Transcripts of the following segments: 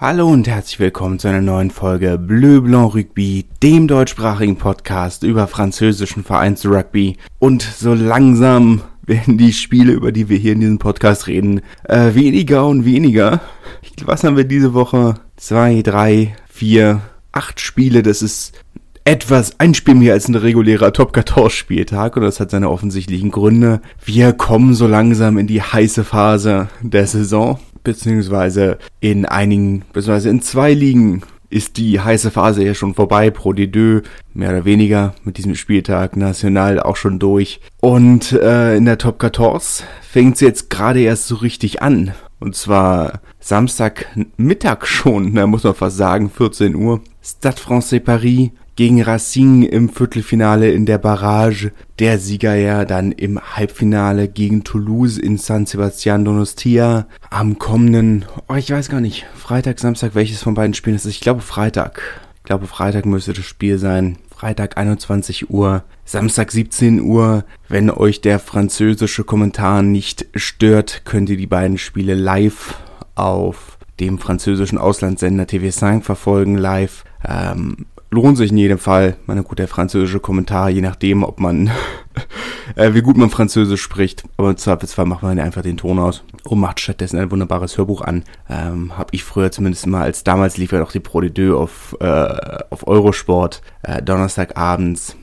Hallo und herzlich willkommen zu einer neuen Folge Bleu Blanc Rugby, dem deutschsprachigen Podcast über französischen Vereinsrugby. Und so langsam werden die Spiele, über die wir hier in diesem Podcast reden, äh, weniger und weniger. Was haben wir diese Woche? Zwei, drei, vier, acht Spiele. Das ist etwas ein Spiel mehr als ein regulärer Top 14 Spieltag und das hat seine offensichtlichen Gründe. Wir kommen so langsam in die heiße Phase der Saison beziehungsweise in einigen, beziehungsweise in zwei Ligen ist die heiße Phase ja schon vorbei. Pro D2 mehr oder weniger mit diesem Spieltag national auch schon durch. Und äh, in der Top 14 fängt es jetzt gerade erst so richtig an. Und zwar Samstagmittag schon, da muss man fast sagen, 14 Uhr. Stade Francais Paris gegen Racing im Viertelfinale in der Barrage. Der Sieger ja dann im Halbfinale gegen Toulouse in San Sebastian Donostia. Am kommenden, oh, ich weiß gar nicht, Freitag, Samstag, welches von beiden Spielen ist es? Ich glaube Freitag. Ich glaube Freitag müsste das Spiel sein. Freitag 21 Uhr, Samstag 17 Uhr. Wenn euch der französische Kommentar nicht stört, könnt ihr die beiden Spiele live auf dem französischen Auslandssender TV5 verfolgen, live. Ähm, lohnt sich in jedem Fall. Meine gut, der französische Kommentar, je nachdem, ob man, äh, wie gut man Französisch spricht. Aber im Zweifelsfall macht man einfach den Ton aus und macht stattdessen ein wunderbares Hörbuch an. Ähm, hab ich früher zumindest mal, als damals lief ja noch die Pro de Deux auf, äh, auf Eurosport, äh, Donnerstagabends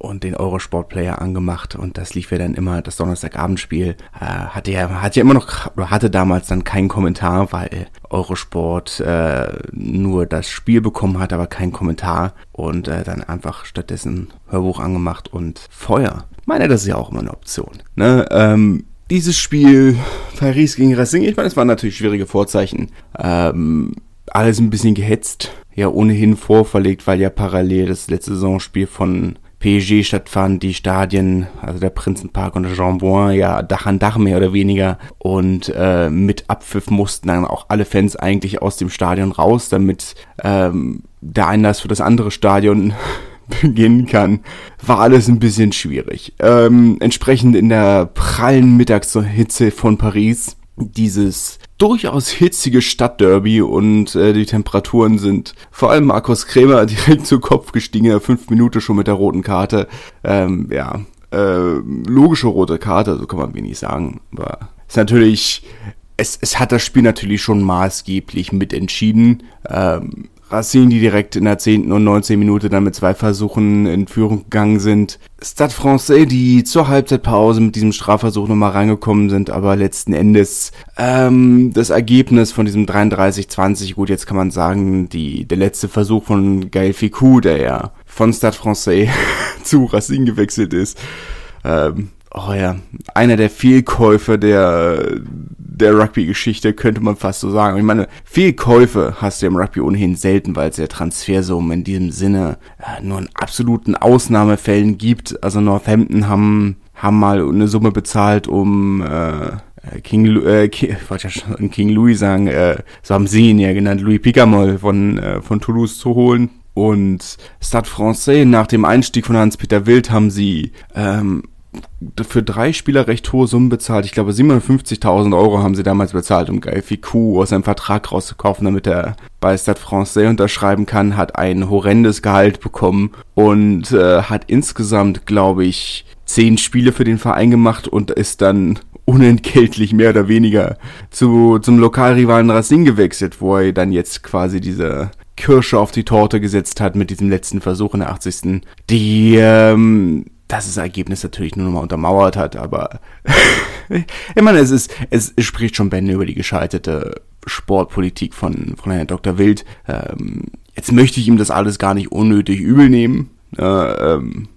und den Eurosport-Player angemacht und das lief ja dann immer, das Donnerstagabendspiel, äh, hatte ja, hatte ja immer noch, oder hatte damals dann keinen Kommentar, weil Eurosport äh, nur das Spiel bekommen hat, aber keinen Kommentar und äh, dann einfach stattdessen Hörbuch angemacht und Feuer. Ich meine, das ist ja auch immer eine Option. Ne? Ähm, dieses Spiel, Paris gegen Racing, ich meine, es waren natürlich schwierige Vorzeichen. Ähm, alles ein bisschen gehetzt, ja ohnehin vorverlegt, weil ja parallel das letzte Saisonspiel von PSG stattfand, die Stadien, also der Prinzenpark und der Jean Bouin, ja Dach an Dach mehr oder weniger. Und äh, mit Abpfiff mussten dann auch alle Fans eigentlich aus dem Stadion raus, damit ähm, der Einlass für das andere Stadion beginnen kann, war alles ein bisschen schwierig. Ähm, entsprechend in der prallen Mittagshitze von Paris dieses durchaus hitzige Stadtderby und äh, die Temperaturen sind vor allem Markus Krämer direkt zu Kopf gestiegen, fünf Minuten schon mit der roten Karte. Ähm, ja, äh, logische rote Karte, so kann man wenig sagen. Aber ist natürlich, es, es hat das Spiel natürlich schon maßgeblich mitentschieden. Ähm, Racine, die direkt in der 10. und 19. Minute dann mit zwei Versuchen in Führung gegangen sind. Stade Francais, die zur Halbzeitpause mit diesem Strafversuch nochmal reingekommen sind, aber letzten Endes ähm, das Ergebnis von diesem 33-20, gut, jetzt kann man sagen, die, der letzte Versuch von Gaël Ficou, der ja von Stade Francais zu Racine gewechselt ist, ähm, oh ja, einer der Fehlkäufe der, der Rugby-Geschichte, könnte man fast so sagen. Ich meine, Fehlkäufe hast du im Rugby ohnehin selten, weil es ja Transfersummen in diesem Sinne äh, nur in absoluten Ausnahmefällen gibt. Also Northampton haben, haben mal eine Summe bezahlt, um äh, King, äh, King, wollte ja schon King Louis sagen, äh, so haben sie ihn ja genannt, Louis Picamol von, äh, von Toulouse zu holen. Und Stade Francais, nach dem Einstieg von Hans-Peter Wild, haben sie ähm, für drei Spieler recht hohe Summen bezahlt. Ich glaube, 750.000 Euro haben sie damals bezahlt, um Guy Ficou aus seinem Vertrag rauszukaufen, damit er bei Stade Francais unterschreiben kann, hat ein horrendes Gehalt bekommen und äh, hat insgesamt, glaube ich, zehn Spiele für den Verein gemacht und ist dann unentgeltlich mehr oder weniger zu, zum Lokalrivalen Racing gewechselt, wo er dann jetzt quasi diese Kirsche auf die Torte gesetzt hat mit diesem letzten Versuch in der 80. Die ähm, dass das Ergebnis natürlich nur nochmal untermauert hat, aber ich meine, es ist, es, spricht schon Bände über die gescheiterte Sportpolitik von, von Herrn Dr. Wild. Ähm, jetzt möchte ich ihm das alles gar nicht unnötig übel nehmen. Äh, ähm,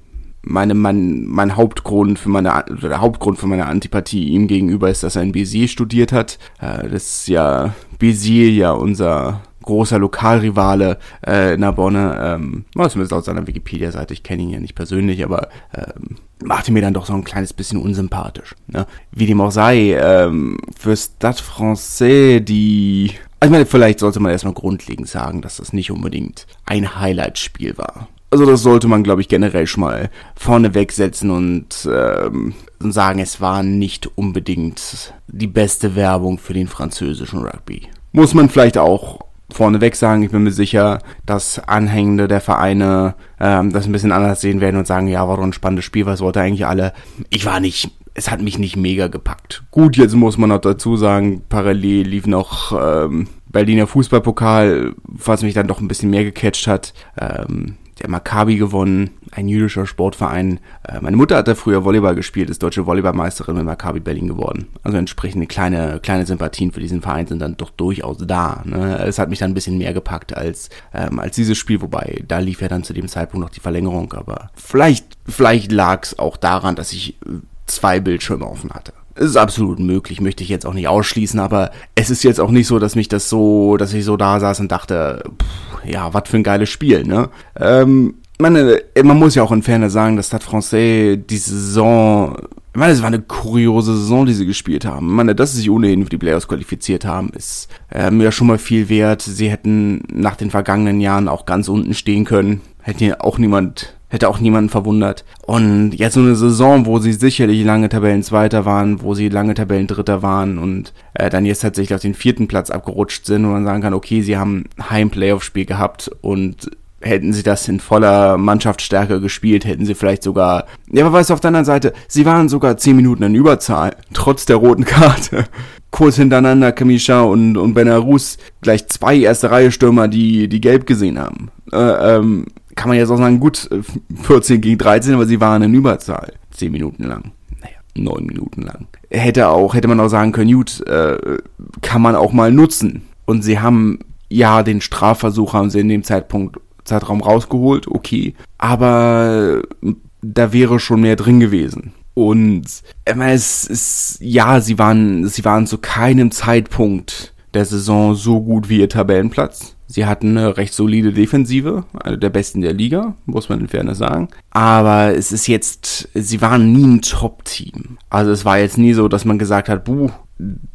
meine, mein, mein Hauptgrund für meine, der Hauptgrund für meine Antipathie ihm gegenüber ist, dass er in Bézier studiert hat. Äh, das ist ja, Bézier ja unser großer Lokalrivale äh, Narbonne, ähm, zumindest aus seiner Wikipedia-Seite, ich kenne ihn ja nicht persönlich, aber ähm, machte mir dann doch so ein kleines bisschen unsympathisch. Ne? Wie dem auch sei, ähm, für Stade Francais, die... Also ich meine, vielleicht sollte man erstmal grundlegend sagen, dass das nicht unbedingt ein Highlight-Spiel war. Also das sollte man, glaube ich, generell schon mal vorne wegsetzen und, ähm, und sagen, es war nicht unbedingt die beste Werbung für den französischen Rugby. Muss man vielleicht auch vorneweg sagen, ich bin mir sicher, dass Anhängende der Vereine ähm, das ein bisschen anders sehen werden und sagen, ja, war doch ein spannendes Spiel, was wollte eigentlich alle. Ich war nicht, es hat mich nicht mega gepackt. Gut, jetzt muss man noch dazu sagen, parallel lief noch ähm, Berliner Fußballpokal, was mich dann doch ein bisschen mehr gecatcht hat. Ähm, der Maccabi gewonnen, ein jüdischer Sportverein. Äh, meine Mutter hat da früher Volleyball gespielt, ist deutsche Volleyballmeisterin mit Maccabi Berlin geworden. Also entsprechende kleine, kleine Sympathien für diesen Verein sind dann doch durchaus da. Ne? Es hat mich dann ein bisschen mehr gepackt als, ähm, als dieses Spiel, wobei da lief ja dann zu dem Zeitpunkt noch die Verlängerung, aber vielleicht, vielleicht lag es auch daran, dass ich zwei Bildschirme offen hatte. Es ist absolut möglich, möchte ich jetzt auch nicht ausschließen, aber es ist jetzt auch nicht so, dass mich das so, dass ich so da saß und dachte, pff, ja, was für ein geiles Spiel, ne? Ähm, meine, man muss ja auch in Ferne sagen, dass Stade Francais die Saison, ich meine, es war eine kuriose Saison, die sie gespielt haben. Ich meine, dass sie sich ohnehin für die Playoffs qualifiziert haben, ist ähm, ja schon mal viel wert. Sie hätten nach den vergangenen Jahren auch ganz unten stehen können. Hätte ja auch niemand hätte auch niemanden verwundert. Und jetzt so eine Saison, wo sie sicherlich lange Tabellenzweiter waren, wo sie lange Tabellendritter waren und äh, dann jetzt tatsächlich auf den vierten Platz abgerutscht sind, wo man sagen kann, okay, sie haben ein Heim-Playoff-Spiel gehabt und hätten sie das in voller Mannschaftsstärke gespielt, hätten sie vielleicht sogar, ja, aber weißt du, auf der anderen Seite, sie waren sogar zehn Minuten in Überzahl, trotz der roten Karte. Kurz hintereinander Kamisha und, und Benarus, gleich zwei erste Reihe Stürmer, die, die gelb gesehen haben. Äh, ähm, kann man jetzt auch sagen, gut, 14 gegen 13, aber sie waren in Überzahl. 10 Minuten lang. Naja, 9 Minuten lang. Hätte auch, hätte man auch sagen können, gut, äh, kann man auch mal nutzen. Und sie haben, ja, den Strafversuch haben sie in dem Zeitpunkt, Zeitraum rausgeholt, okay. Aber da wäre schon mehr drin gewesen. Und es ist, ja, sie waren, sie waren zu keinem Zeitpunkt der Saison so gut wie ihr Tabellenplatz. Sie hatten eine recht solide Defensive, eine der besten der Liga, muss man in Fairness sagen. Aber es ist jetzt, sie waren nie ein Top-Team. Also es war jetzt nie so, dass man gesagt hat, buh,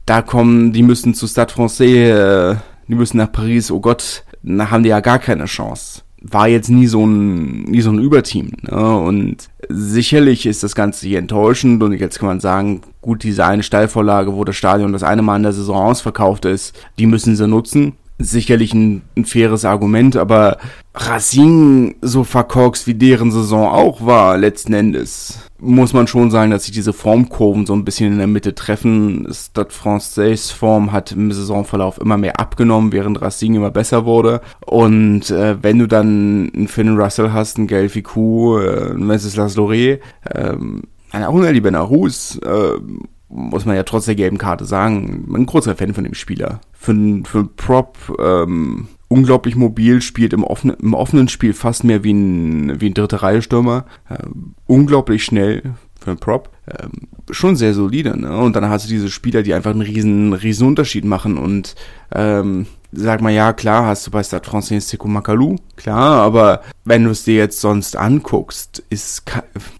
da kommen, die müssen zu Stade Francais, äh, die müssen nach Paris, oh Gott, da haben die ja gar keine Chance. War jetzt nie so ein, nie so ein Überteam. Ne? Und sicherlich ist das Ganze hier enttäuschend und jetzt kann man sagen, gut, diese eine Steilvorlage, wo das Stadion das eine Mal in der Saison ausverkauft ist, die müssen sie nutzen sicherlich ein, ein, faires Argument, aber Racing so verkorkst wie deren Saison auch war, letzten Endes, muss man schon sagen, dass sich diese Formkurven so ein bisschen in der Mitte treffen. Stade Français Form hat im Saisonverlauf immer mehr abgenommen, während Racing immer besser wurde. Und äh, wenn du dann einen Finn Russell hast, einen Gael Ficou, äh, einen Wenceslas Loré, ähm, auch Ali Benarus, äh, muss man ja trotz der gelben Karte sagen, ein großer Fan von dem Spieler. Für, für ein Prop ähm, unglaublich mobil, spielt im offenen, im offenen Spiel fast mehr wie ein, wie ein dritte Reihe Stürmer. Ähm, unglaublich schnell für einen Prop. Ähm, schon sehr solide, ne? Und dann hast du diese Spieler, die einfach einen riesen, riesen Unterschied machen und ähm, sag mal, ja, klar, hast du bei Stade Francais Sekou Makalou, klar, aber wenn du es dir jetzt sonst anguckst, ist,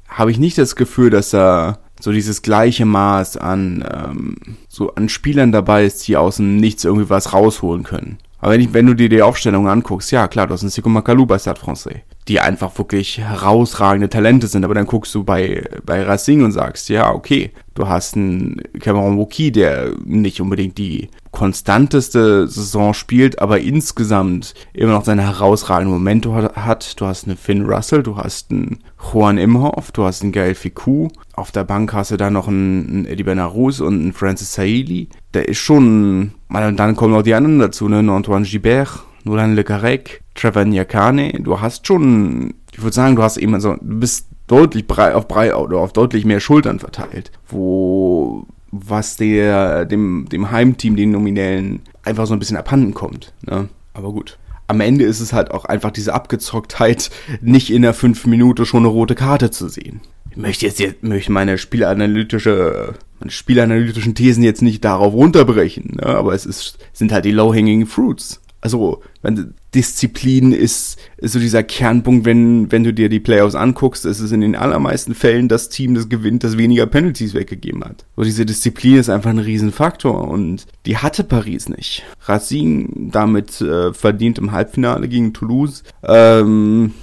habe ich nicht das Gefühl, dass er so dieses gleiche Maß an ähm, so an Spielern dabei ist, die aus dem Nichts irgendwie was rausholen können. Aber wenn, ich, wenn du dir die Aufstellung anguckst, ja klar, du hast einen Sico Macalou bei Stade Francais, die einfach wirklich herausragende Talente sind, aber dann guckst du bei, bei Racing und sagst, ja, okay, du hast einen Cameron Wookie, der nicht unbedingt die konstanteste Saison spielt, aber insgesamt immer noch seine herausragenden Momente hat. Du hast einen Finn Russell, du hast einen Juan Imhoff, du hast einen Gael Ficou. Auf der Bank hast du da noch einen, einen Eddie Benarus und einen Francis Saili. Der ist schon, und dann kommen noch die anderen dazu, ne? Antoine Gibert, Nolan Le Carrec, Trevor Nyakane. Du hast schon, ich würde sagen, du hast eben, also, du bist deutlich brei auf brei oder auf deutlich mehr Schultern verteilt, wo was der dem dem Heimteam den Nominellen einfach so ein bisschen abhanden kommt, ne? Aber gut am Ende ist es halt auch einfach diese Abgezocktheit, nicht in der fünf Minute schon eine rote Karte zu sehen. Möchte jetzt, jetzt möchte meine spielanalytische, meine spielanalytischen Thesen jetzt nicht darauf runterbrechen, ne? aber es ist, sind halt die low-hanging fruits also wenn Disziplin ist, ist so dieser Kernpunkt, wenn, wenn du dir die Playoffs anguckst, ist es in den allermeisten Fällen das Team, das gewinnt, das weniger Penalties weggegeben hat. So diese Disziplin ist einfach ein Riesenfaktor und die hatte Paris nicht. Racing damit äh, verdient im Halbfinale gegen Toulouse. Ähm,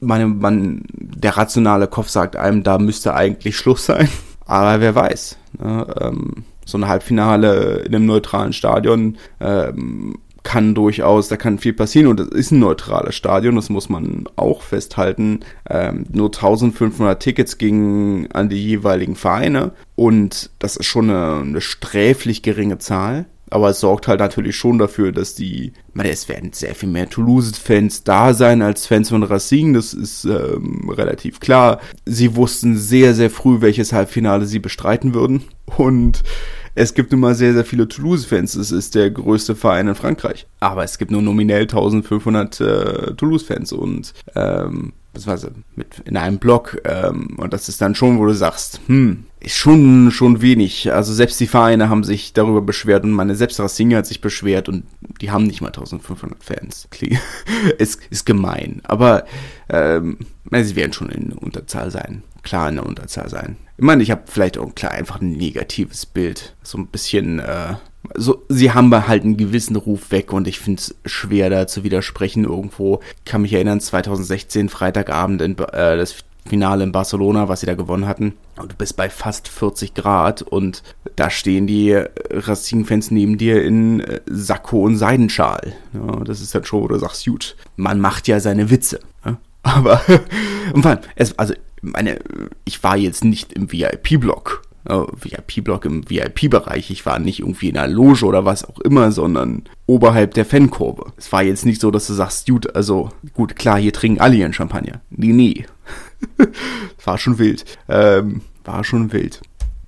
meine, man, der rationale Kopf sagt einem, da müsste eigentlich Schluss sein. Aber wer weiß. Ne? Ähm, so ein Halbfinale in einem neutralen Stadion ähm, kann durchaus, da kann viel passieren und es ist ein neutrales Stadion, das muss man auch festhalten. Ähm, nur 1500 Tickets gingen an die jeweiligen Vereine und das ist schon eine, eine sträflich geringe Zahl. Aber es sorgt halt natürlich schon dafür, dass die, meine, es werden sehr viel mehr Toulouse-Fans da sein als Fans von Racing, das ist ähm, relativ klar. Sie wussten sehr, sehr früh, welches Halbfinale sie bestreiten würden und es gibt nun mal sehr, sehr viele Toulouse-Fans. Es ist der größte Verein in Frankreich. Aber es gibt nur nominell 1500 äh, Toulouse-Fans und ähm, beziehungsweise mit in einem Block. Ähm, und das ist dann schon, wo du sagst, hm, ist schon, schon wenig. Also selbst die Vereine haben sich darüber beschwert und meine selbst Racing hat sich beschwert und die haben nicht mal 1500 Fans. ist, ist gemein. Aber ähm, sie werden schon in Unterzahl sein. Klar in der Unterzahl sein. Ich meine, ich habe vielleicht auch klar einfach ein negatives Bild. So ein bisschen, äh, so, sie haben halt einen gewissen Ruf weg und ich finde es schwer da zu widersprechen irgendwo. Ich kann mich erinnern, 2016, Freitagabend, in, äh, das Finale in Barcelona, was sie da gewonnen hatten. Und du bist bei fast 40 Grad und da stehen die Racing-Fans neben dir in äh, Sakko und Seidenschal. Ja, das ist dann schon, wo du sagst, gut, man macht ja seine Witze. Ja? Aber, und vor allem, es, also meine, ich war jetzt nicht im VIP-Block. Uh, VIP-Block im VIP-Bereich. Ich war nicht irgendwie in einer Loge oder was auch immer, sondern oberhalb der Fankurve. Es war jetzt nicht so, dass du sagst, gut, also gut, klar, hier trinken alle ihren Champagner. Nee, nee. war schon wild. Ähm, war schon wild.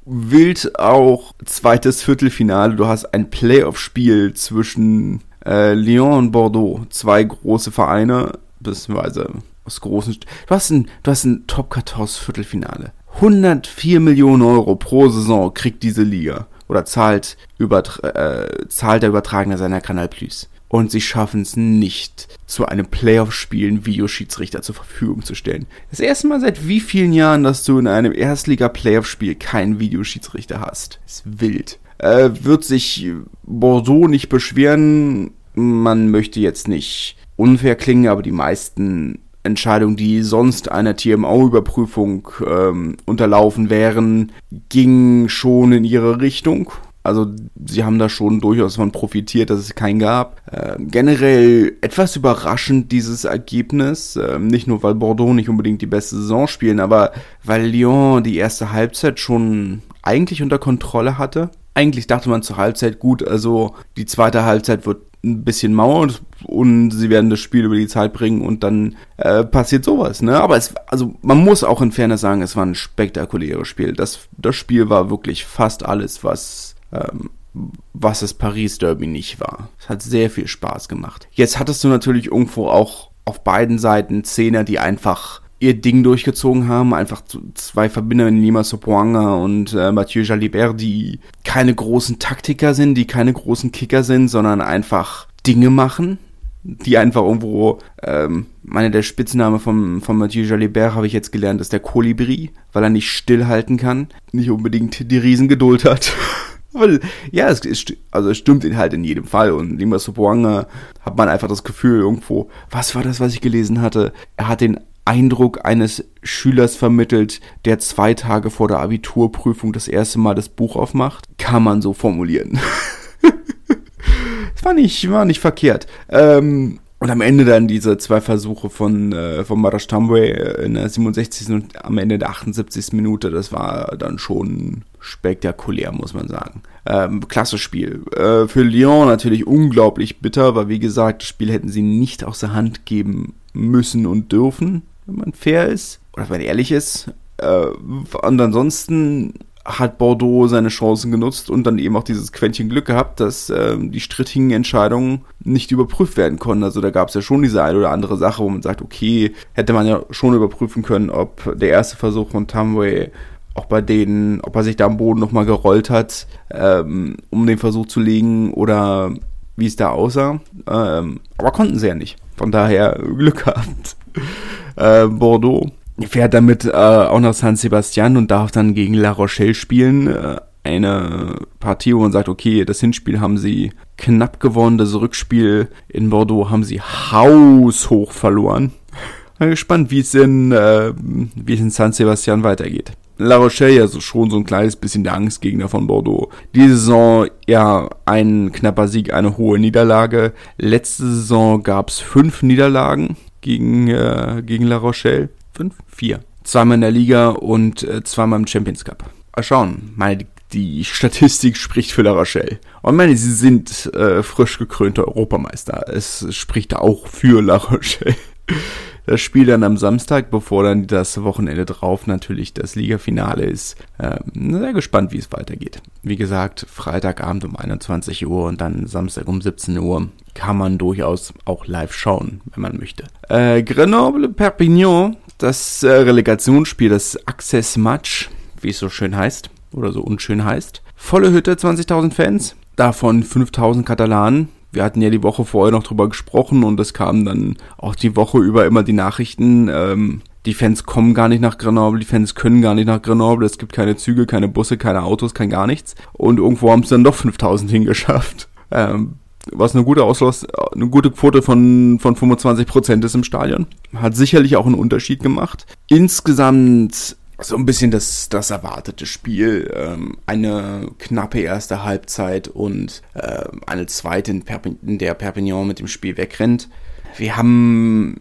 Wild auch zweites Viertelfinale. Du hast ein Playoff-Spiel zwischen äh, Lyon und Bordeaux. Zwei große Vereine, beziehungsweise aus großen. Du hast ein, du hast ein Top 14 Viertelfinale. 104 Millionen Euro pro Saison kriegt diese Liga oder zahlt, übertra äh, zahlt der Übertragene seiner Kanal Plus. Und sie schaffen es nicht, zu einem Playoff-Spiel einen Videoschiedsrichter zur Verfügung zu stellen. Das erste Mal seit wie vielen Jahren, dass du in einem Erstliga-Playoff-Spiel keinen Videoschiedsrichter hast. ist wild. Äh, wird sich Bordeaux nicht beschweren. Man möchte jetzt nicht unfair klingen, aber die meisten Entscheidungen, die sonst einer TMO-Überprüfung ähm, unterlaufen wären, gingen schon in ihre Richtung. Also sie haben da schon durchaus von profitiert, dass es keinen gab. Ähm, generell etwas überraschend dieses Ergebnis. Ähm, nicht nur, weil Bordeaux nicht unbedingt die beste Saison spielen, aber weil Lyon die erste Halbzeit schon eigentlich unter Kontrolle hatte. Eigentlich dachte man zur Halbzeit gut, also die zweite Halbzeit wird ein bisschen Mauer und sie werden das Spiel über die Zeit bringen und dann äh, passiert sowas, ne? Aber es, also man muss auch in Fairness sagen, es war ein spektakuläres Spiel. Das, das Spiel war wirklich fast alles, was, ähm, was das Paris Derby nicht war. Es hat sehr viel Spaß gemacht. Jetzt hattest du natürlich irgendwo auch auf beiden Seiten Szene, die einfach ihr Ding durchgezogen haben. Einfach zwei Verbinder in Lima Sopoanga und äh, Mathieu Jalibert, die keine großen Taktiker sind, die keine großen Kicker sind, sondern einfach Dinge machen, die einfach irgendwo, ähm, meine, der Spitzname von, von Mathieu Jalibert habe ich jetzt gelernt, ist der Kolibri, weil er nicht stillhalten kann, nicht unbedingt die Riesengeduld hat. Weil, ja, es, es, also es stimmt halt in jedem Fall. Und Lima Sopoanga hat man einfach das Gefühl irgendwo, was war das, was ich gelesen hatte? Er hat den Eindruck eines Schülers vermittelt, der zwei Tage vor der Abiturprüfung das erste Mal das Buch aufmacht. Kann man so formulieren. war nicht, war nicht verkehrt. Ähm, und am Ende dann diese zwei Versuche von, äh, von Marash Tambwe in der 67. und am Ende der 78. Minute, das war dann schon spektakulär, muss man sagen. Ähm, klasse Spiel. Äh, für Lyon natürlich unglaublich bitter, weil wie gesagt, das Spiel hätten sie nicht aus der Hand geben müssen und dürfen wenn man fair ist oder wenn man ehrlich ist. Äh, und ansonsten hat Bordeaux seine Chancen genutzt und dann eben auch dieses Quäntchen Glück gehabt, dass äh, die strittigen Entscheidungen nicht überprüft werden konnten. Also da gab es ja schon diese eine oder andere Sache, wo man sagt, okay, hätte man ja schon überprüfen können, ob der erste Versuch von Tamway auch bei denen, ob er sich da am Boden nochmal gerollt hat, ähm, um den Versuch zu legen oder wie es da aussah. Ähm, aber konnten sie ja nicht. Von daher Glück gehabt äh, Bordeaux. Fährt damit äh, auch nach San Sebastian und darf dann gegen La Rochelle spielen. Äh, eine Partie, wo man sagt, okay, das Hinspiel haben sie knapp gewonnen, das Rückspiel in Bordeaux haben sie haushoch verloren. Bin gespannt, wie es in, äh, wie es in San Sebastian weitergeht. La Rochelle ja so schon so ein kleines bisschen der Angstgegner von Bordeaux. Diese Saison ja ein knapper Sieg, eine hohe Niederlage. Letzte Saison gab es fünf Niederlagen gegen, äh, gegen La Rochelle. Fünf? Vier. Zweimal in der Liga und äh, zweimal im Champions Cup. Mal schauen. Meine, die Statistik spricht für La Rochelle. Und meine, sie sind äh, frisch gekrönte Europameister. Es spricht auch für La Rochelle das Spiel dann am Samstag, bevor dann das Wochenende drauf natürlich das Ligafinale ist. Ähm, sehr gespannt, wie es weitergeht. Wie gesagt, Freitagabend um 21 Uhr und dann Samstag um 17 Uhr kann man durchaus auch live schauen, wenn man möchte. Äh, Grenoble Perpignan, das äh, Relegationsspiel, das Access Match, wie es so schön heißt oder so unschön heißt. Volle Hütte, 20.000 Fans, davon 5.000 Katalanen. Wir hatten ja die Woche vorher noch drüber gesprochen und es kamen dann auch die Woche über immer die Nachrichten, ähm, die Fans kommen gar nicht nach Grenoble, die Fans können gar nicht nach Grenoble, es gibt keine Züge, keine Busse, keine Autos, kein gar nichts. Und irgendwo haben es dann doch 5000 hingeschafft. Ähm, was eine gute Auslass, eine gute Quote von, von 25% ist im Stadion. Hat sicherlich auch einen Unterschied gemacht. Insgesamt so ein bisschen das, das erwartete Spiel. Ähm, eine knappe erste Halbzeit und äh, eine zweite, in, Perpignan, in der Perpignan mit dem Spiel wegrennt. Wir haben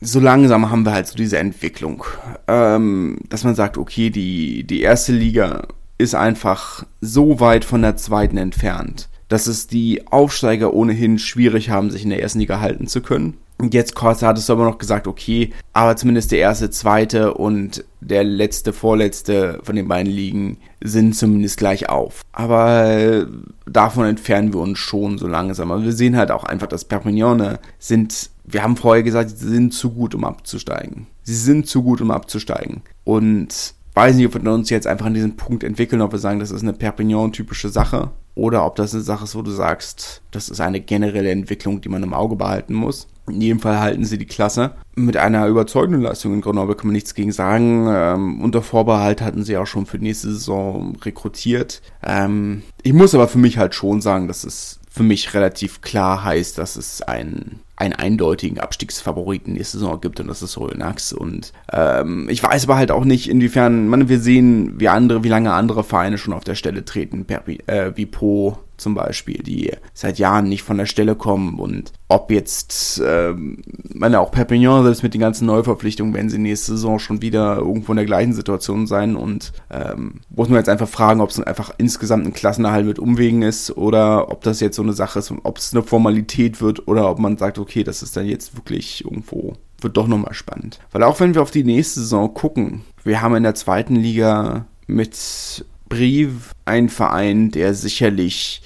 so langsam haben wir halt so diese Entwicklung, ähm, dass man sagt, okay, die, die erste Liga ist einfach so weit von der zweiten entfernt, dass es die Aufsteiger ohnehin schwierig haben, sich in der ersten Liga halten zu können. Und jetzt Corsa hattest du aber noch gesagt, okay, aber zumindest der erste, zweite und der letzte, vorletzte von den beiden Ligen sind zumindest gleich auf. Aber äh, davon entfernen wir uns schon so langsam. Aber wir sehen halt auch einfach, dass Perpignane sind, wir haben vorher gesagt, sie sind zu gut, um abzusteigen. Sie sind zu gut, um abzusteigen. Und weiß nicht, ob wir uns jetzt einfach an diesem Punkt entwickeln, ob wir sagen, das ist eine Perpignan-typische Sache oder ob das eine Sache ist, wo du sagst, das ist eine generelle Entwicklung, die man im Auge behalten muss. In jedem Fall halten sie die Klasse. Mit einer überzeugenden Leistung in Grenoble kann man nichts gegen sagen. Ähm, unter Vorbehalt hatten sie auch schon für nächste Saison rekrutiert. Ähm, ich muss aber für mich halt schon sagen, dass es für mich relativ klar heißt, dass es ein einen eindeutigen Abstiegsfavoriten nächste Saison gibt und das ist Royal Und ähm, ich weiß aber halt auch nicht, inwiefern, man, wir sehen, wie andere, wie lange andere Vereine schon auf der Stelle treten, äh, wie Po zum Beispiel, die seit Jahren nicht von der Stelle kommen und ob jetzt, ähm, meine auch Perpignan selbst mit den ganzen Neuverpflichtungen werden sie nächste Saison schon wieder irgendwo in der gleichen Situation sein und ähm, muss man jetzt einfach fragen, ob es einfach insgesamt ein Klassenerhalt mit Umwegen ist oder ob das jetzt so eine Sache ist, ob es eine Formalität wird oder ob man sagt, okay, das ist dann jetzt wirklich irgendwo wird doch nochmal spannend. Weil auch wenn wir auf die nächste Saison gucken, wir haben in der zweiten Liga mit Brief ein Verein, der sicherlich,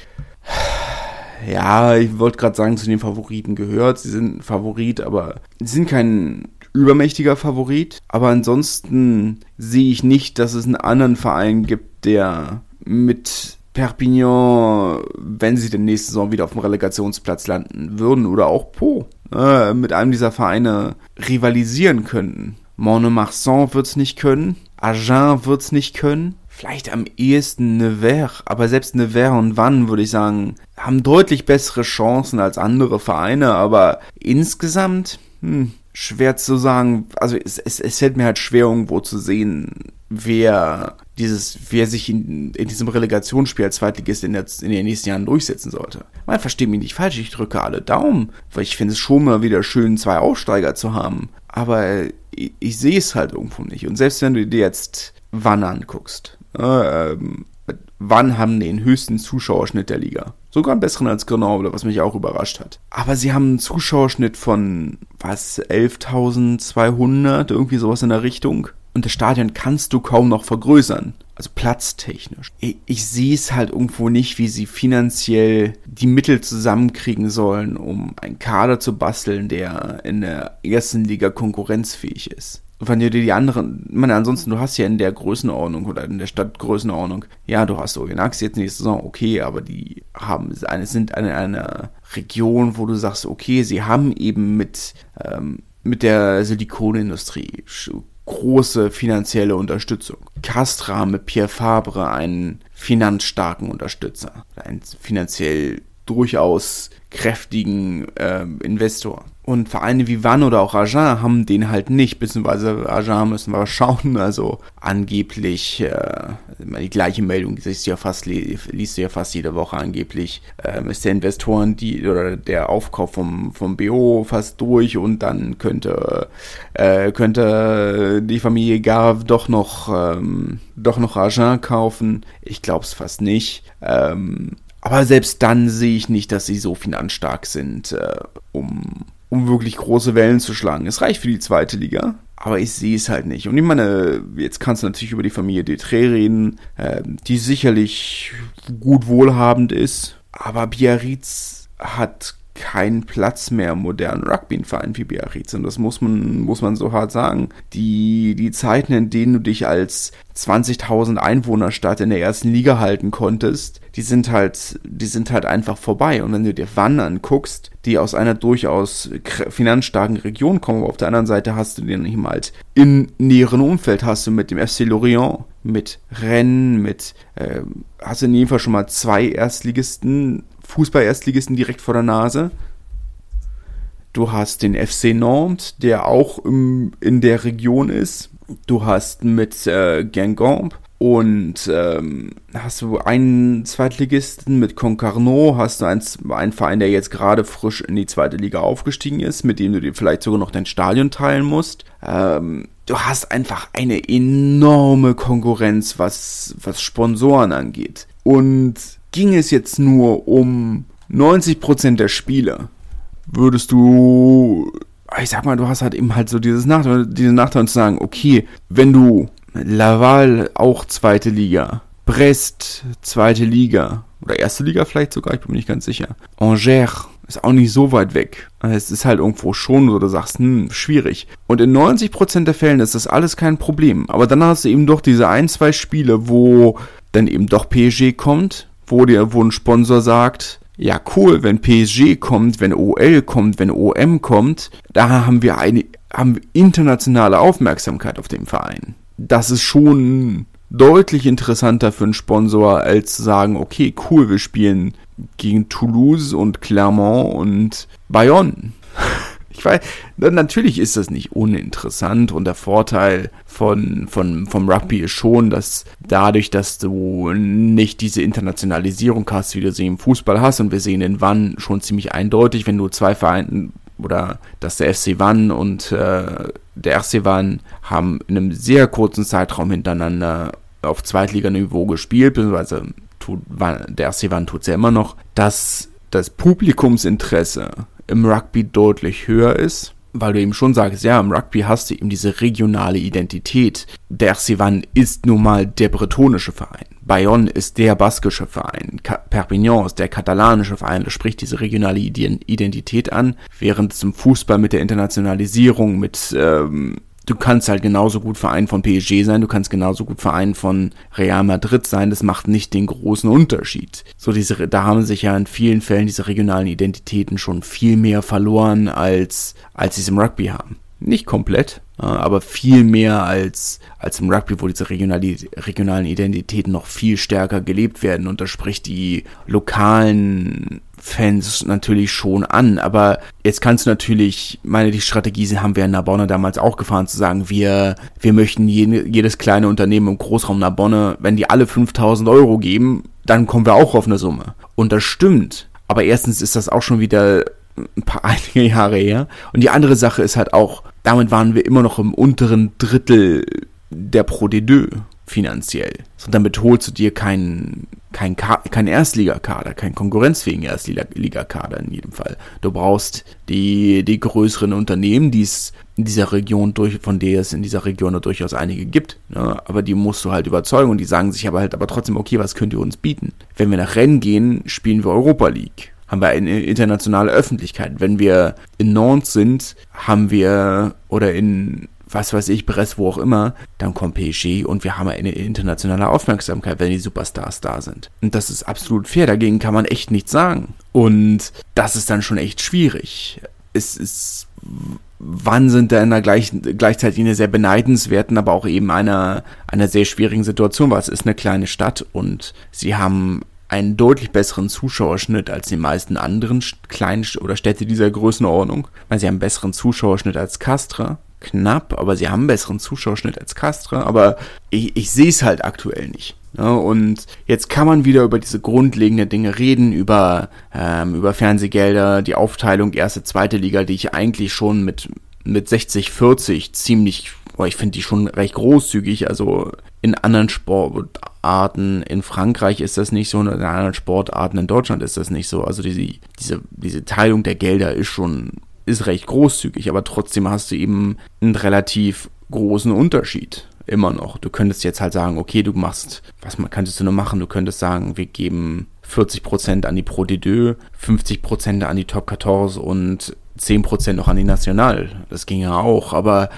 ja, ich wollte gerade sagen, zu den Favoriten gehört. Sie sind ein Favorit, aber sie sind kein übermächtiger Favorit. Aber ansonsten sehe ich nicht, dass es einen anderen Verein gibt, der mit Perpignan, wenn sie den nächste Saison wieder auf dem Relegationsplatz landen würden, oder auch Po, äh, mit einem dieser Vereine rivalisieren könnten. Montmarsan wird es nicht können, Agen wird es nicht können, vielleicht am ehesten Nevers, aber selbst Nevers und Wann, würde ich sagen, haben deutlich bessere Chancen als andere Vereine, aber insgesamt, hm, schwer zu sagen, also es, es, es fällt mir halt schwer irgendwo zu sehen, wer dieses, wer sich in, in diesem Relegationsspiel als Zweitligist in, der, in den nächsten Jahren durchsetzen sollte. Man versteht mich nicht falsch, ich drücke alle Daumen, weil ich finde es schon mal wieder schön, zwei Aufsteiger zu haben. Aber ich, ich sehe es halt irgendwo nicht. Und selbst wenn du dir jetzt Wann anguckst, ähm, wann haben den höchsten Zuschauerschnitt der Liga. Sogar einen besseren als Grenoble, was mich auch überrascht hat. Aber sie haben einen Zuschauerschnitt von, was, 11.200, irgendwie sowas in der Richtung. Und das Stadion kannst du kaum noch vergrößern. Also platztechnisch. Ich, ich sehe es halt irgendwo nicht, wie sie finanziell die Mittel zusammenkriegen sollen, um einen Kader zu basteln, der in der ersten Liga konkurrenzfähig ist wenn du dir die anderen, ich meine, ansonsten, du hast ja in der Größenordnung oder in der Stadtgrößenordnung, ja, du hast Oyonnax jetzt nächste Saison, okay, aber die haben eine, sind in einer Region, wo du sagst, okay, sie haben eben mit, ähm, mit der Silikonindustrie große finanzielle Unterstützung. Castra mit Pierre Fabre einen finanzstarken Unterstützer, einen finanziell durchaus kräftigen äh, Investor. Und Vereine wie Vannes oder auch Agen haben den halt nicht, beziehungsweise Agen müssen wir schauen. Also angeblich, äh, die gleiche Meldung liest du ja fast, liest du ja fast jede Woche angeblich, äh, ist der Investoren, die oder der Aufkauf vom, vom BO fast durch und dann könnte, äh, könnte die Familie Garve doch noch, ähm, doch noch Agen kaufen. Ich glaube es fast nicht. Ähm, aber selbst dann sehe ich nicht, dass sie so finanzstark sind, äh, um um wirklich große Wellen zu schlagen. Es reicht für die zweite Liga, aber ich sehe es halt nicht. Und ich meine, jetzt kannst du natürlich über die Familie Detré reden, äh, die sicherlich gut wohlhabend ist, aber Biarritz hat keinen Platz mehr im modernen Rugby-Verein wie Biarritz. Und das muss man, muss man so hart sagen. Die, die Zeiten, in denen du dich als 20.000 Einwohnerstadt in der ersten Liga halten konntest, die sind halt, die sind halt einfach vorbei. Und wenn du dir Wann anguckst, die aus einer durchaus finanzstarken Region kommen, aber auf der anderen Seite hast du den mal halt im näheren Umfeld hast du mit dem FC Lorient, mit Rennes, mit, äh, hast du in jedem Fall schon mal zwei Erstligisten Fußball-Erstligisten direkt vor der Nase. Du hast den FC Nantes, der auch im, in der Region ist. Du hast mit äh, Guingamp und ähm, hast du einen Zweitligisten mit Concarneau, hast du einen, einen Verein, der jetzt gerade frisch in die zweite Liga aufgestiegen ist, mit dem du dir vielleicht sogar noch dein Stadion teilen musst. Ähm, du hast einfach eine enorme Konkurrenz, was, was Sponsoren angeht. Und ging es jetzt nur um 90% der Spiele, würdest du, ich sag mal, du hast halt eben halt so dieses Nachteil, diese Nachteil zu sagen, okay, wenn du Laval auch zweite Liga, Brest zweite Liga oder erste Liga vielleicht sogar, ich bin mir nicht ganz sicher. Angers ist auch nicht so weit weg. Es ist halt irgendwo schon, wo du sagst, hm, schwierig. Und in 90% der Fällen ist das alles kein Problem. Aber dann hast du eben doch diese ein, zwei Spiele, wo dann eben doch PSG kommt, wo dir, wo ein Sponsor sagt, ja cool, wenn PSG kommt, wenn OL kommt, wenn OM kommt, da haben wir eine, haben internationale Aufmerksamkeit auf dem Verein. Das ist schon deutlich interessanter für einen Sponsor, als zu sagen, okay, cool, wir spielen gegen Toulouse und Clermont und Bayonne. Ich weiß, natürlich ist das nicht uninteressant und der Vorteil von, von, vom Rugby ist schon, dass dadurch, dass du nicht diese Internationalisierung hast, wie du sie im Fußball hast, und wir sehen in Wann schon ziemlich eindeutig, wenn du zwei Vereinten oder dass der FC Wann und äh, der RC Wann haben in einem sehr kurzen Zeitraum hintereinander auf Zweitliganiveau gespielt, beziehungsweise tut, der RC Wann tut es ja immer noch, dass das Publikumsinteresse im Rugby deutlich höher ist, weil du eben schon sagst, ja, im Rugby hast du eben diese regionale Identität. Der Sivan ist nun mal der bretonische Verein. Bayonne ist der baskische Verein. Perpignan ist der katalanische Verein. Das spricht diese regionale Identität an, während es im Fußball mit der Internationalisierung, mit ähm, du kannst halt genauso gut Verein von PSG sein, du kannst genauso gut Verein von Real Madrid sein, das macht nicht den großen Unterschied. So diese, da haben sich ja in vielen Fällen diese regionalen Identitäten schon viel mehr verloren, als, als sie es im Rugby haben. Nicht komplett, aber viel mehr als, als im Rugby, wo diese regionalen Identitäten noch viel stärker gelebt werden. Und das spricht die lokalen Fans natürlich schon an. Aber jetzt kannst du natürlich, meine, die Strategie haben wir in Narbonne damals auch gefahren, zu sagen, wir, wir möchten jede, jedes kleine Unternehmen im Großraum Narbonne, wenn die alle 5000 Euro geben, dann kommen wir auch auf eine Summe. Und das stimmt. Aber erstens ist das auch schon wieder ein paar einige Jahre her. Und die andere Sache ist halt auch, damit waren wir immer noch im unteren Drittel der Pro D2 finanziell. Und damit holst du dir keinen kein, kein Erstligakader, keinen konkurrenzfähigen Erstligakader in jedem Fall. Du brauchst die, die größeren Unternehmen, die es in dieser Region durch, von der es in dieser Region durchaus einige gibt. Ne? Aber die musst du halt überzeugen und die sagen sich aber halt aber trotzdem, okay, was könnt ihr uns bieten? Wenn wir nach Rennen gehen, spielen wir Europa League. Haben wir eine internationale Öffentlichkeit. Wenn wir in Nantes sind, haben wir, oder in was weiß ich, Brest, wo auch immer, dann kommt PSG und wir haben eine internationale Aufmerksamkeit, wenn die Superstars da sind. Und das ist absolut fair, dagegen kann man echt nichts sagen. Und das ist dann schon echt schwierig. Es ist wann sind da in der gleichen, gleichzeitig eine sehr beneidenswerten, aber auch eben einer, einer sehr schwierigen Situation, weil es ist eine kleine Stadt und sie haben einen deutlich besseren Zuschauerschnitt als die meisten anderen kleinen oder Städte dieser Größenordnung. Weil sie haben einen besseren Zuschauerschnitt als Castra. Knapp, aber sie haben einen besseren Zuschauerschnitt als Castra. Aber ich, ich sehe es halt aktuell nicht. Ja, und jetzt kann man wieder über diese grundlegenden Dinge reden, über, ähm, über Fernsehgelder, die Aufteilung erste, zweite Liga, die ich eigentlich schon mit, mit 60, 40 ziemlich, oh, ich finde die schon recht großzügig, also in anderen Sportarten in Frankreich ist das nicht so und in anderen Sportarten in Deutschland ist das nicht so. Also diese, diese, diese Teilung der Gelder ist schon, ist recht großzügig, aber trotzdem hast du eben einen relativ großen Unterschied immer noch. Du könntest jetzt halt sagen, okay, du machst, was könntest du nur machen? Du könntest sagen, wir geben 40% an die Pro D2, 50% an die Top 14 und 10% noch an die National. Das ging ja auch, aber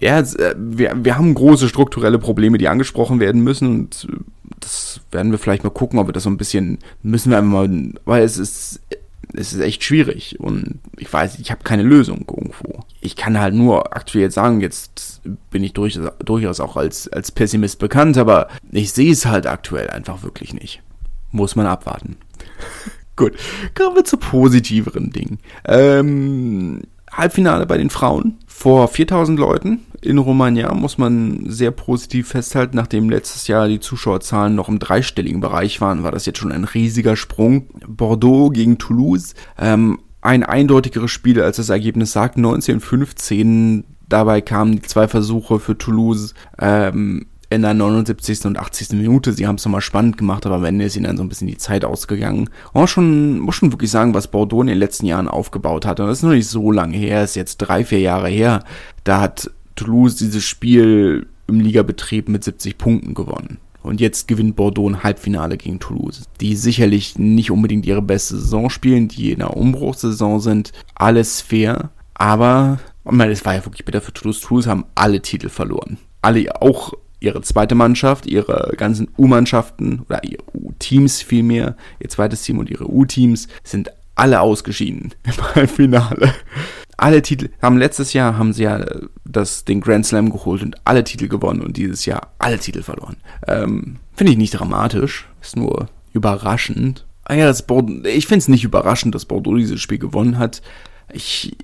ja, äh, wir, wir haben große strukturelle Probleme, die angesprochen werden müssen und äh, das werden wir vielleicht mal gucken, ob wir das so ein bisschen, müssen wir einfach mal, weil es ist, es ist echt schwierig und ich weiß, ich habe keine Lösung irgendwo. Ich kann halt nur aktuell sagen, jetzt bin ich durch, durchaus auch als, als Pessimist bekannt, aber ich sehe es halt aktuell einfach wirklich nicht. Muss man abwarten. Gut, kommen wir zu positiveren Dingen. Ähm, Halbfinale bei den Frauen vor 4000 Leuten in Romagna muss man sehr positiv festhalten. Nachdem letztes Jahr die Zuschauerzahlen noch im dreistelligen Bereich waren, war das jetzt schon ein riesiger Sprung. Bordeaux gegen Toulouse. Ähm, ein eindeutigeres Spiel, als das Ergebnis sagt. 19-15. Dabei kamen die zwei Versuche für Toulouse ähm, in der 79. und 80. Minute. Sie haben es nochmal spannend gemacht, aber am Ende ist ihnen dann so ein bisschen die Zeit ausgegangen. Und schon, muss schon wirklich sagen, was Bordeaux in den letzten Jahren aufgebaut hat. Und das ist noch nicht so lange her, ist jetzt drei, vier Jahre her. Da hat Toulouse dieses Spiel im Ligabetrieb mit 70 Punkten gewonnen. Und jetzt gewinnt Bordeaux ein Halbfinale gegen Toulouse, die sicherlich nicht unbedingt ihre beste Saison spielen, die in der Umbruchssaison sind. Alles fair, aber, ich meine, es war ja wirklich bitter für Toulouse. Toulouse haben alle Titel verloren. Alle, auch ihre zweite Mannschaft, ihre ganzen U-Mannschaften oder ihre U-Teams vielmehr, ihr zweites Team und ihre U-Teams sind alle ausgeschieden im Halbfinale alle Titel, haben letztes Jahr haben sie ja das, den Grand Slam geholt und alle Titel gewonnen und dieses Jahr alle Titel verloren. Ähm, finde ich nicht dramatisch, ist nur überraschend. Ah ja, das Bordeaux, ich finde es nicht überraschend, dass Bordeaux dieses Spiel gewonnen hat. Ich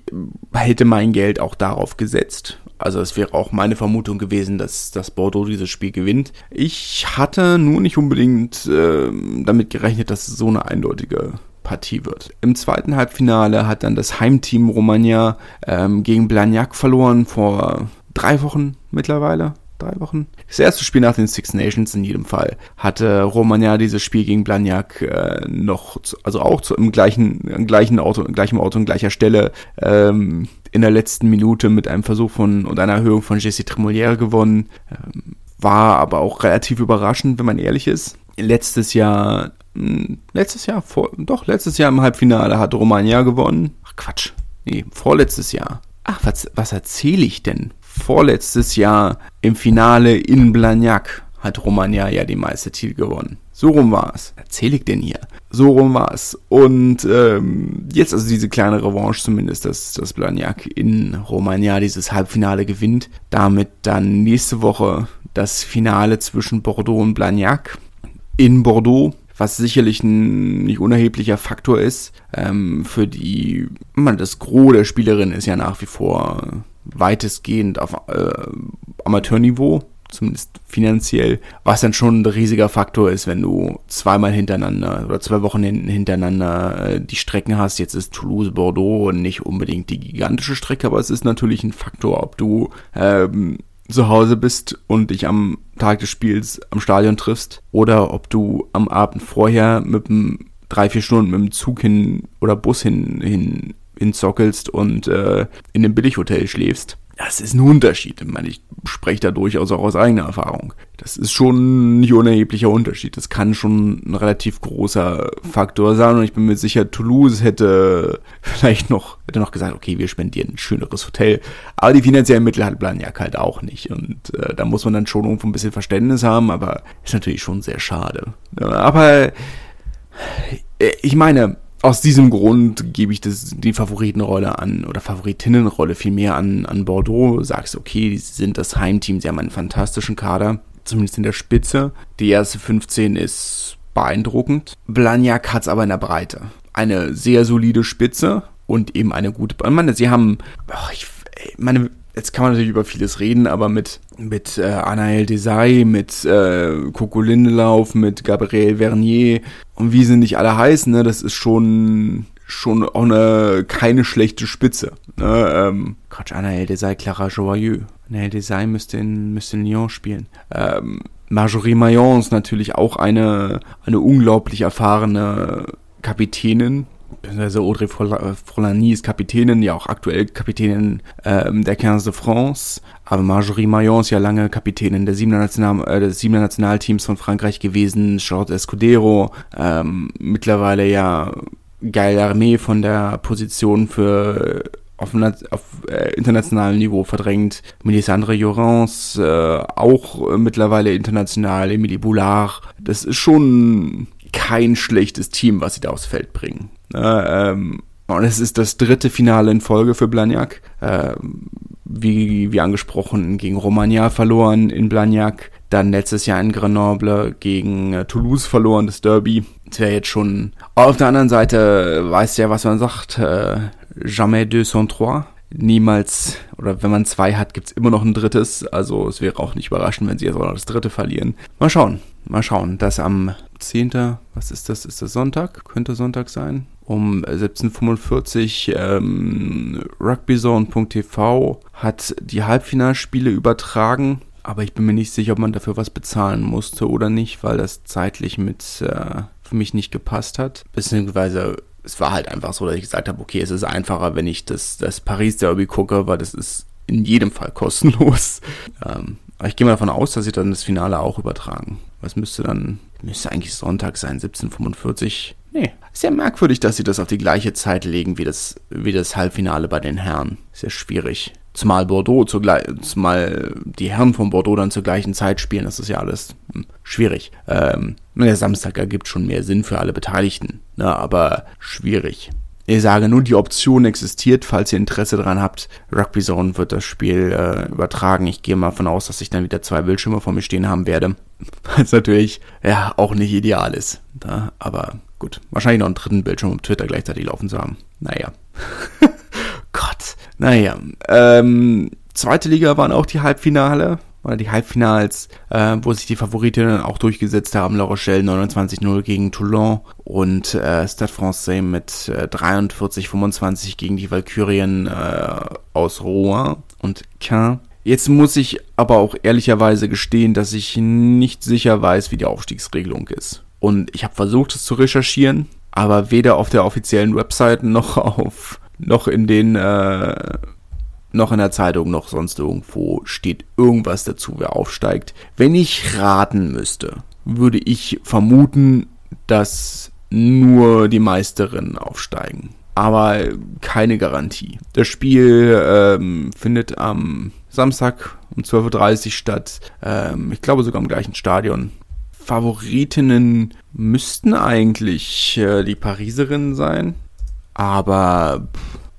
hätte mein Geld auch darauf gesetzt. Also es wäre auch meine Vermutung gewesen, dass, dass Bordeaux dieses Spiel gewinnt. Ich hatte nur nicht unbedingt äh, damit gerechnet, dass es so eine eindeutige Partie wird. Im zweiten Halbfinale hat dann das Heimteam Romagna ähm, gegen Blagnac verloren vor drei Wochen mittlerweile. Drei Wochen. Das erste Spiel nach den Six Nations in jedem Fall hatte Romagna dieses Spiel gegen Blagnac äh, noch, zu, also auch zu, im gleichen, im gleichen Auto, im gleichen Auto, an gleicher Stelle ähm, in der letzten Minute mit einem Versuch von und einer Erhöhung von Jesse Tremolière gewonnen. Ähm, war aber auch relativ überraschend, wenn man ehrlich ist. Letztes Jahr hm, letztes Jahr, vor, doch, letztes Jahr im Halbfinale hat Romagna gewonnen. Ach Quatsch. Nee, vorletztes Jahr. Ach, was, was erzähle ich denn? Vorletztes Jahr im Finale in Blagnac hat Romagna ja die Meistertitel gewonnen. So rum war es. Erzähle ich denn hier? So rum war es. Und ähm, jetzt also diese kleine Revanche zumindest, dass, dass Blagnac in Romagna dieses Halbfinale gewinnt. Damit dann nächste Woche das Finale zwischen Bordeaux und Blagnac in Bordeaux was sicherlich ein nicht unerheblicher Faktor ist. Ähm, für die, man, das Gros der Spielerin ist ja nach wie vor weitestgehend auf äh, Amateurniveau, zumindest finanziell, was dann schon ein riesiger Faktor ist, wenn du zweimal hintereinander oder zwei Wochen hintereinander äh, die Strecken hast. Jetzt ist Toulouse Bordeaux nicht unbedingt die gigantische Strecke, aber es ist natürlich ein Faktor, ob du ähm, zu Hause bist und dich am Tag des Spiels am Stadion triffst oder ob du am Abend vorher mit einem drei, vier Stunden mit dem Zug hin oder Bus hin, hin, hinzockelst und äh, in einem Billighotel schläfst das ist ein Unterschied. Ich meine, ich spreche da durchaus auch aus eigener Erfahrung. Das ist schon ein nicht unerheblicher Unterschied. Das kann schon ein relativ großer Faktor sein. Und ich bin mir sicher, Toulouse hätte vielleicht noch, hätte noch gesagt, okay, wir spendieren ein schöneres Hotel. Aber die finanziellen Mittel hat Blagnac halt auch nicht. Und äh, da muss man dann schon irgendwo ein bisschen Verständnis haben. Aber ist natürlich schon sehr schade. Aber äh, ich meine, aus diesem Grund gebe ich das, die Favoritenrolle an, oder Favoritinnenrolle vielmehr an, an Bordeaux. Sagst, okay, sie sind das Heimteam, sie haben einen fantastischen Kader, zumindest in der Spitze. Die erste 15 ist beeindruckend. Blagnac hat es aber in der Breite. Eine sehr solide Spitze und eben eine gute. Ich meine, sie haben. Oh, ich meine, jetzt kann man natürlich über vieles reden, aber mit, mit äh, Anaël Desai, mit äh, Coco Lindelauf, mit Gabriel Vernier und wie sie nicht alle heißen, ne, das ist schon schon auch eine keine schlechte Spitze. Ne, ähm, Quatsch, Anaël Desai, Clara Joyeux. Anaël Desai müsste in, müsste in Lyon spielen. Ähm, Marjorie Mayon ist natürlich auch eine, eine unglaublich erfahrene Kapitänin, beziehungsweise Audrey Frolani ist Kapitänin, ja auch aktuell Kapitänin ähm, der 15 de France. Aber Marjorie Mayon ist ja lange Kapitänin der Siebener, National, äh, Nationalteams von Frankreich gewesen. Charlotte Escudero, ähm, mittlerweile ja Gail Armee von der Position für auf, auf äh, internationalem Niveau verdrängt. Melisandre Jorans, äh, auch mittlerweile international, Emilie Boulard. Das ist schon kein schlechtes Team, was sie da aufs Feld bringen. Ne, ähm, und es ist das dritte Finale in Folge für Blagnac. Ähm, wie, wie angesprochen, gegen Romagna verloren in Blagnac. Dann letztes Jahr in Grenoble gegen äh, Toulouse verloren, das Derby. Das wäre jetzt schon. Auf der anderen Seite weiß ja, was man sagt. Äh, jamais deux sans trois. Niemals, oder wenn man zwei hat, gibt's immer noch ein drittes. Also es wäre auch nicht überraschend, wenn sie jetzt auch noch das dritte verlieren. Mal schauen. Mal schauen. Das am 10. Was ist das? Ist das Sonntag? Könnte Sonntag sein. Um 17.45 ähm, rugbyzone.tv hat die Halbfinalspiele übertragen. Aber ich bin mir nicht sicher, ob man dafür was bezahlen musste oder nicht, weil das zeitlich mit äh, für mich nicht gepasst hat. Beziehungsweise es war halt einfach so, dass ich gesagt habe, okay, es ist einfacher, wenn ich das, das Paris Derby gucke, weil das ist in jedem Fall kostenlos. Ähm, aber ich gehe mal davon aus, dass sie dann das Finale auch übertragen. Was müsste dann, müsste eigentlich Sonntag sein, 1745. Nee, ist ja merkwürdig, dass sie das auf die gleiche Zeit legen wie das, wie das Halbfinale bei den Herren. Ist ja schwierig. Zumal Bordeaux, zumal die Herren von Bordeaux dann zur gleichen Zeit spielen, das ist ja alles hm, schwierig. Ähm, der Samstag ergibt schon mehr Sinn für alle Beteiligten, ne, aber schwierig. Ich sage nur, die Option existiert, falls ihr Interesse daran habt. Rugby Zone wird das Spiel äh, übertragen. Ich gehe mal davon aus, dass ich dann wieder zwei Bildschirme vor mir stehen haben werde. Was natürlich ja auch nicht ideal ist. Da, aber gut, wahrscheinlich noch einen dritten Bildschirm um Twitter gleichzeitig laufen zu haben. Naja. Naja. Ähm, zweite Liga waren auch die Halbfinale oder die Halbfinals, äh, wo sich die Favoritinnen auch durchgesetzt haben. La Rochelle 29-0 gegen Toulon und äh, Stade Francais mit äh, 43-25 gegen die Valkyrien äh, aus Rouen und Caen. Jetzt muss ich aber auch ehrlicherweise gestehen, dass ich nicht sicher weiß, wie die Aufstiegsregelung ist. Und ich habe versucht, es zu recherchieren, aber weder auf der offiziellen Website noch auf noch in den äh, noch in der Zeitung, noch sonst irgendwo steht irgendwas dazu, wer aufsteigt. Wenn ich raten müsste, würde ich vermuten, dass nur die Meisterinnen aufsteigen. Aber keine Garantie. Das Spiel ähm, findet am Samstag um 12.30 Uhr statt. Ähm, ich glaube sogar im gleichen Stadion. Favoritinnen müssten eigentlich äh, die Pariserinnen sein. Aber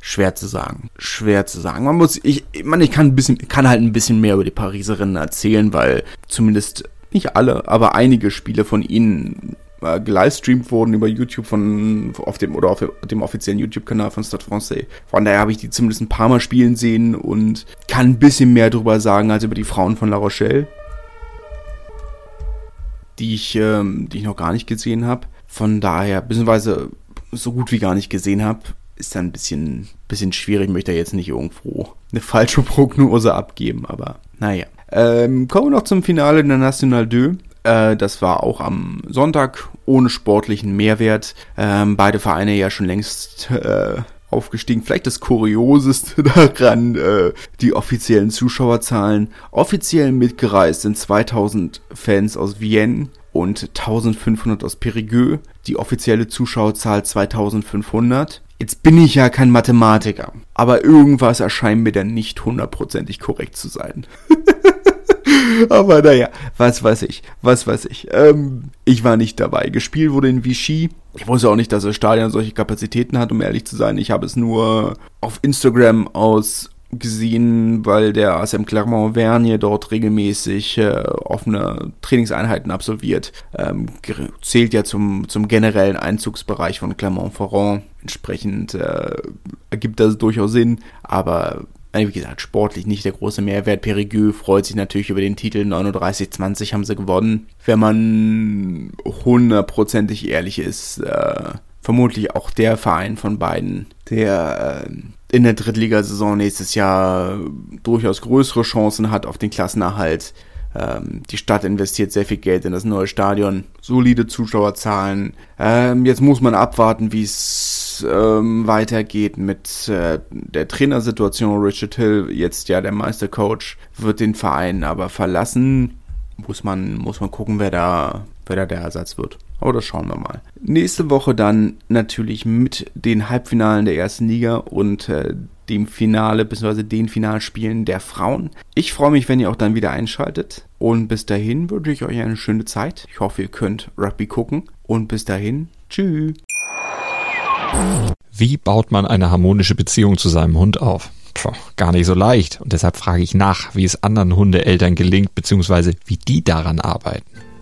Schwer zu sagen. Schwer zu sagen. Man muss, ich, man, ich kann ein bisschen, kann halt ein bisschen mehr über die Pariserinnen erzählen, weil zumindest nicht alle, aber einige Spiele von ihnen äh, gelivestreamt wurden über YouTube von, auf dem, oder auf dem offiziellen YouTube-Kanal von Stade Francais. Von daher habe ich die zumindest ein paar Mal spielen sehen und kann ein bisschen mehr darüber sagen als über die Frauen von La Rochelle. Die ich, ähm, die ich noch gar nicht gesehen habe. Von daher, beziehungsweise so gut wie gar nicht gesehen habe ist dann ein bisschen, bisschen schwierig. Ich möchte jetzt nicht irgendwo eine falsche Prognose abgeben, aber naja. Ähm, kommen wir noch zum Finale der National 2. Äh, das war auch am Sonntag ohne sportlichen Mehrwert. Ähm, beide Vereine ja schon längst äh, aufgestiegen. Vielleicht das Kurioseste daran, äh, die offiziellen Zuschauerzahlen. Offiziell mitgereist sind 2000 Fans aus Vienne und 1500 aus Périgueux. Die offizielle Zuschauerzahl 2500. Jetzt bin ich ja kein Mathematiker, aber irgendwas erscheint mir dann nicht hundertprozentig korrekt zu sein. aber naja, was weiß ich, was weiß ich. Ähm, ich war nicht dabei. Gespielt wurde in Vichy. Ich wusste auch nicht, dass das Stadion solche Kapazitäten hat, um ehrlich zu sein. Ich habe es nur auf Instagram aus gesehen, weil der ASM Clermont-Vernier dort regelmäßig äh, offene Trainingseinheiten absolviert. Ähm, zählt ja zum, zum generellen Einzugsbereich von Clermont-Ferrand. Entsprechend äh, ergibt das durchaus Sinn, aber wie gesagt, sportlich nicht der große Mehrwert. Perigueux freut sich natürlich über den Titel. 39-20 haben sie gewonnen. Wenn man hundertprozentig ehrlich ist, äh, vermutlich auch der Verein von beiden, der äh, in der Drittligasaison nächstes Jahr durchaus größere Chancen hat auf den Klassenerhalt. Ähm, die Stadt investiert sehr viel Geld in das neue Stadion, solide Zuschauerzahlen. Ähm, jetzt muss man abwarten, wie es ähm, weitergeht mit äh, der Trainersituation. Richard Hill, jetzt ja der Meistercoach, wird den Verein aber verlassen. Muss man, muss man gucken, wer da, wer da der Ersatz wird. Aber das schauen wir mal. Nächste Woche dann natürlich mit den Halbfinalen der ersten Liga und äh, dem Finale bzw. den Finalspielen der Frauen. Ich freue mich, wenn ihr auch dann wieder einschaltet. Und bis dahin wünsche ich euch eine schöne Zeit. Ich hoffe, ihr könnt Rugby gucken. Und bis dahin, tschüss. Wie baut man eine harmonische Beziehung zu seinem Hund auf? Puh, gar nicht so leicht. Und deshalb frage ich nach, wie es anderen Hundeeltern gelingt, bzw. wie die daran arbeiten.